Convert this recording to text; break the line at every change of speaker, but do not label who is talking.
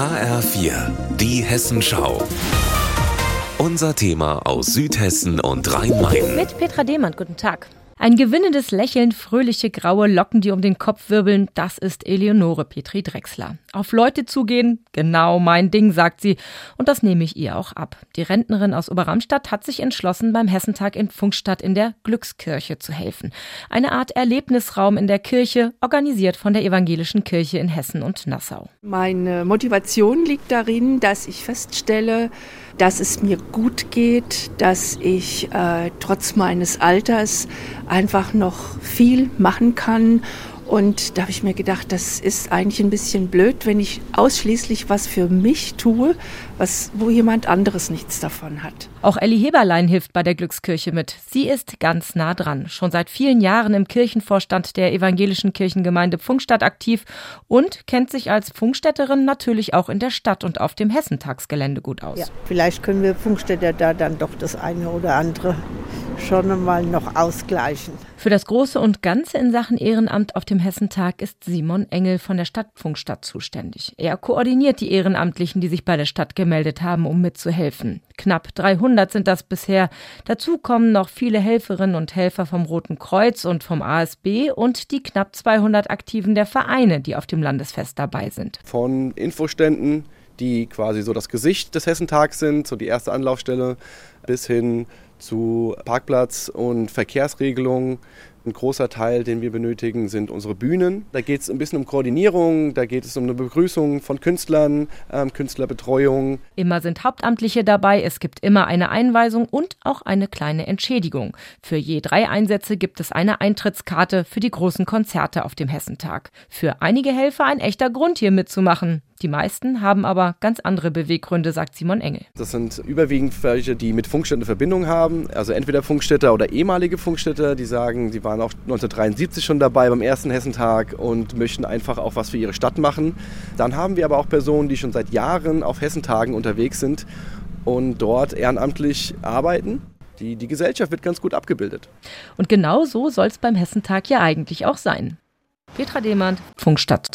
HR4, die Hessenschau. Unser Thema aus Südhessen und Rhein-Main.
Mit Petra Demand, guten Tag. Ein gewinnendes Lächeln, fröhliche graue Locken, die um den Kopf wirbeln, das ist Eleonore Petri Drechsler. Auf Leute zugehen, genau mein Ding, sagt sie. Und das nehme ich ihr auch ab. Die Rentnerin aus Oberramstadt hat sich entschlossen, beim Hessentag in Funkstadt in der Glückskirche zu helfen. Eine Art Erlebnisraum in der Kirche, organisiert von der Evangelischen Kirche in Hessen und Nassau.
Meine Motivation liegt darin, dass ich feststelle, dass es mir gut geht, dass ich äh, trotz meines Alters einfach noch viel machen kann und da habe ich mir gedacht, das ist eigentlich ein bisschen blöd, wenn ich ausschließlich was für mich tue, was, wo jemand anderes nichts davon hat.
Auch Elli Heberlein hilft bei der Glückskirche mit. Sie ist ganz nah dran, schon seit vielen Jahren im Kirchenvorstand der evangelischen Kirchengemeinde Pfungstadt aktiv und kennt sich als Pfungstädterin natürlich auch in der Stadt und auf dem Hessentagsgelände gut aus. Ja,
vielleicht können wir Pfungstädter da dann doch das eine oder andere schon mal noch ausgleichen.
Für das Große und Ganze in Sachen Ehrenamt auf dem Hessentag ist Simon Engel von der Stadtfunkstadt zuständig. Er koordiniert die Ehrenamtlichen, die sich bei der Stadt gemeldet haben, um mitzuhelfen. Knapp 300 sind das bisher. Dazu kommen noch viele Helferinnen und Helfer vom Roten Kreuz und vom ASB und die knapp 200 Aktiven der Vereine, die auf dem Landesfest dabei sind.
Von Infoständen die quasi so das Gesicht des Hessentags sind, so die erste Anlaufstelle, bis hin zu Parkplatz- und Verkehrsregelungen. Ein großer Teil, den wir benötigen, sind unsere Bühnen. Da geht es ein bisschen um Koordinierung, da geht es um eine Begrüßung von Künstlern, ähm, Künstlerbetreuung.
Immer sind Hauptamtliche dabei, es gibt immer eine Einweisung und auch eine kleine Entschädigung. Für je drei Einsätze gibt es eine Eintrittskarte für die großen Konzerte auf dem Hessentag. Für einige Helfer ein echter Grund, hier mitzumachen. Die meisten haben aber ganz andere Beweggründe, sagt Simon Engel.
Das sind überwiegend welche, die mit Funkstätten Verbindung haben. Also entweder Funkstätter oder ehemalige Funkstätter, die sagen, sie waren auch 1973 schon dabei beim ersten Hessentag und möchten einfach auch was für ihre Stadt machen. Dann haben wir aber auch Personen, die schon seit Jahren auf Hessentagen unterwegs sind und dort ehrenamtlich arbeiten. Die, die Gesellschaft wird ganz gut abgebildet.
Und genau so soll es beim Hessentag ja eigentlich auch sein. Petra Demand, Funkstadt.